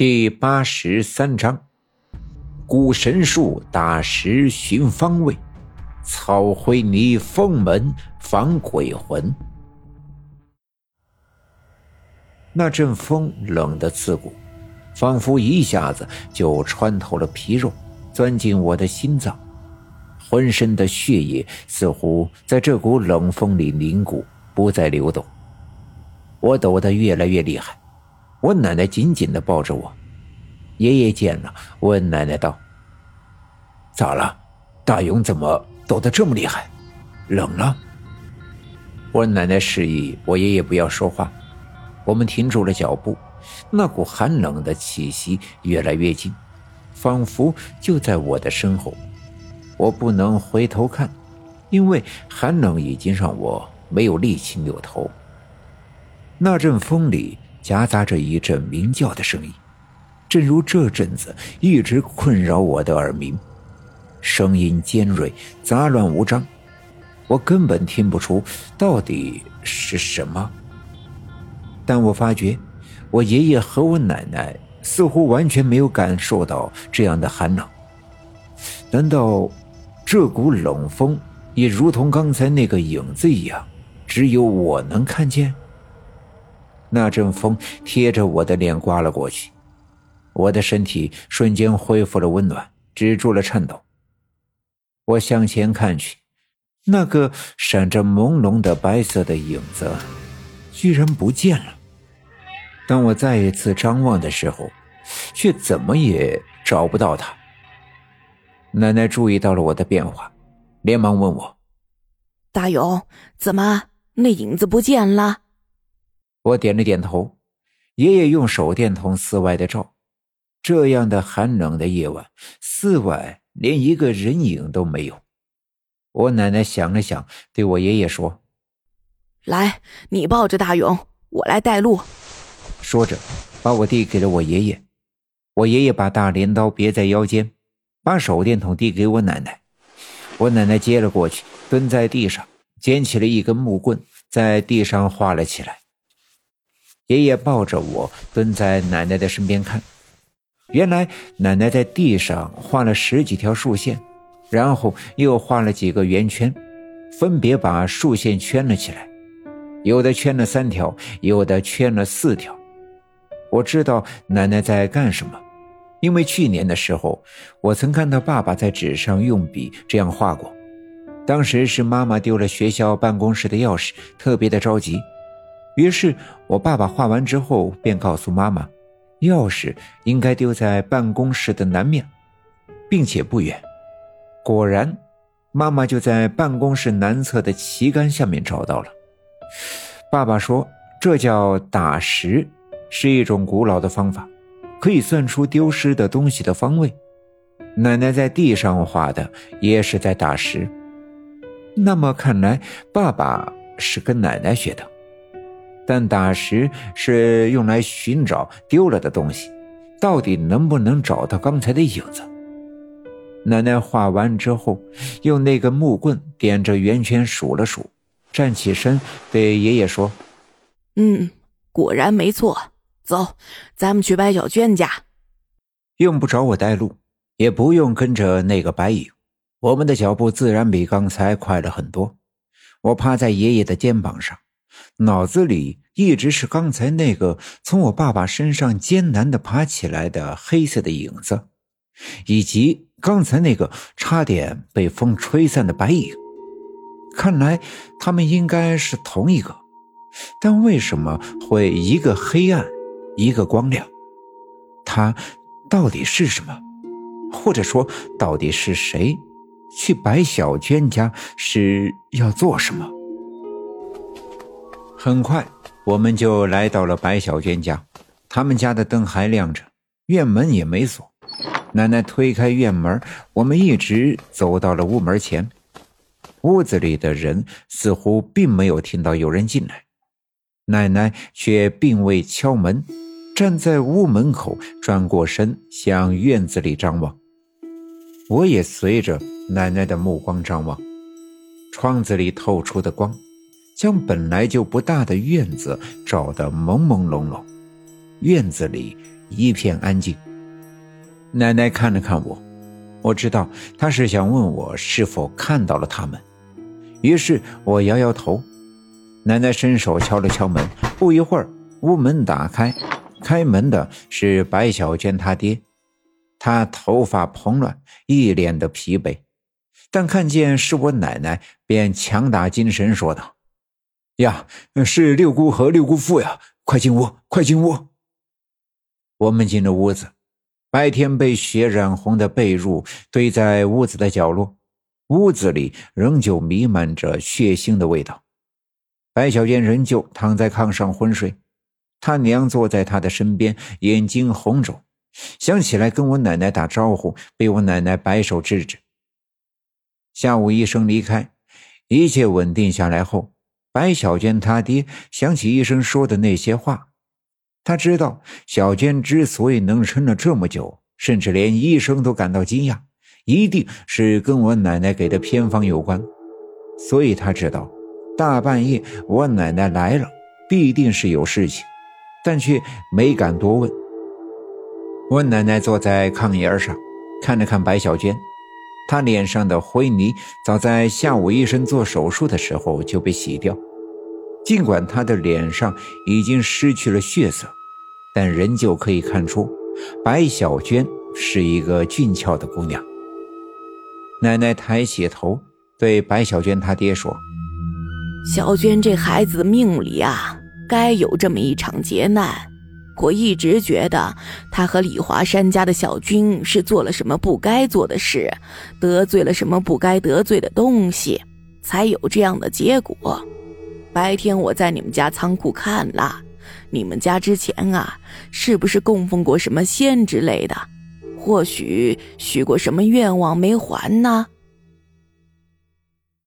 第八十三章：古神术打石寻方位，草灰泥封门防鬼魂。那阵风冷得刺骨，仿佛一下子就穿透了皮肉，钻进我的心脏，浑身的血液似乎在这股冷风里凝固，不再流动。我抖得越来越厉害。我奶奶紧紧的抱着我，爷爷见了，问奶奶道：“咋了？大勇怎么抖得这么厉害？冷了？”我奶奶示意我爷爷不要说话。我们停住了脚步，那股寒冷的气息越来越近，仿佛就在我的身后。我不能回头看，因为寒冷已经让我没有力气扭头。那阵风里。夹杂着一阵鸣叫的声音，正如这阵子一直困扰我的耳鸣，声音尖锐、杂乱无章，我根本听不出到底是什么。但我发觉，我爷爷和我奶奶似乎完全没有感受到这样的寒冷。难道这股冷风也如同刚才那个影子一样，只有我能看见？那阵风贴着我的脸刮了过去，我的身体瞬间恢复了温暖，止住了颤抖。我向前看去，那个闪着朦胧的白色的影子居然不见了。当我再一次张望的时候，却怎么也找不到他。奶奶注意到了我的变化，连忙问我：“大勇，怎么那影子不见了？”我点了点头，爷爷用手电筒四外的照，这样的寒冷的夜晚，四外连一个人影都没有。我奶奶想了想，对我爷爷说：“来，你抱着大勇，我来带路。”说着，把我递给了我爷爷。我爷爷把大镰刀别在腰间，把手电筒递给我奶奶。我奶奶接了过去，蹲在地上，捡起了一根木棍，在地上画了起来。爷爷抱着我蹲在奶奶的身边看，原来奶奶在地上画了十几条竖线，然后又画了几个圆圈，分别把竖线圈了起来，有的圈了三条，有的圈了四条。我知道奶奶在干什么，因为去年的时候，我曾看到爸爸在纸上用笔这样画过。当时是妈妈丢了学校办公室的钥匙，特别的着急。于是我爸爸画完之后，便告诉妈妈，钥匙应该丢在办公室的南面，并且不远。果然，妈妈就在办公室南侧的旗杆下面找到了。爸爸说，这叫打石，是一种古老的方法，可以算出丢失的东西的方位。奶奶在地上画的也是在打石，那么看来，爸爸是跟奶奶学的。但打石是用来寻找丢了的东西，到底能不能找到刚才的影子？奶奶画完之后，用那根木棍点着圆圈数了数，站起身对爷爷说：“嗯，果然没错。走，咱们去白小娟家。用不着我带路，也不用跟着那个白影，我们的脚步自然比刚才快了很多。我趴在爷爷的肩膀上。”脑子里一直是刚才那个从我爸爸身上艰难的爬起来的黑色的影子，以及刚才那个差点被风吹散的白影。看来他们应该是同一个，但为什么会一个黑暗，一个光亮？他到底是什么？或者说，到底是谁？去白小娟家是要做什么？很快，我们就来到了白小娟家。他们家的灯还亮着，院门也没锁。奶奶推开院门，我们一直走到了屋门前。屋子里的人似乎并没有听到有人进来，奶奶却并未敲门，站在屋门口，转过身向院子里张望。我也随着奶奶的目光张望，窗子里透出的光。将本来就不大的院子照得朦朦胧胧，院子里一片安静。奶奶看了看我，我知道她是想问我是否看到了他们，于是我摇摇头。奶奶伸手敲了敲门，不一会儿，屋门打开，开门的是白小娟她爹。他头发蓬乱，一脸的疲惫，但看见是我奶奶，便强打精神说道：“呀，是六姑和六姑父呀，快进屋，快进屋。”我们进了屋子，白天被血染红的被褥堆在屋子的角落，屋子里仍旧弥漫着血腥的味道。白小娟仍旧躺在炕上昏睡，她娘坐在她的身边，眼睛红肿。想起来跟我奶奶打招呼，被我奶奶摆手制止。下午医生离开，一切稳定下来后，白小娟她爹想起医生说的那些话，他知道小娟之所以能撑了这么久，甚至连医生都感到惊讶，一定是跟我奶奶给的偏方有关，所以他知道大半夜我奶奶来了，必定是有事情，但却没敢多问。我奶奶坐在炕沿上，看了看白小娟，她脸上的灰泥早在下午医生做手术的时候就被洗掉。尽管她的脸上已经失去了血色，但仍旧可以看出白小娟是一个俊俏的姑娘。奶奶抬起头对白小娟她爹说：“小娟这孩子命里啊，该有这么一场劫难。”我一直觉得他和李华山家的小军是做了什么不该做的事，得罪了什么不该得罪的东西，才有这样的结果。白天我在你们家仓库看了，你们家之前啊，是不是供奉过什么仙之类的？或许许过什么愿望没还呢？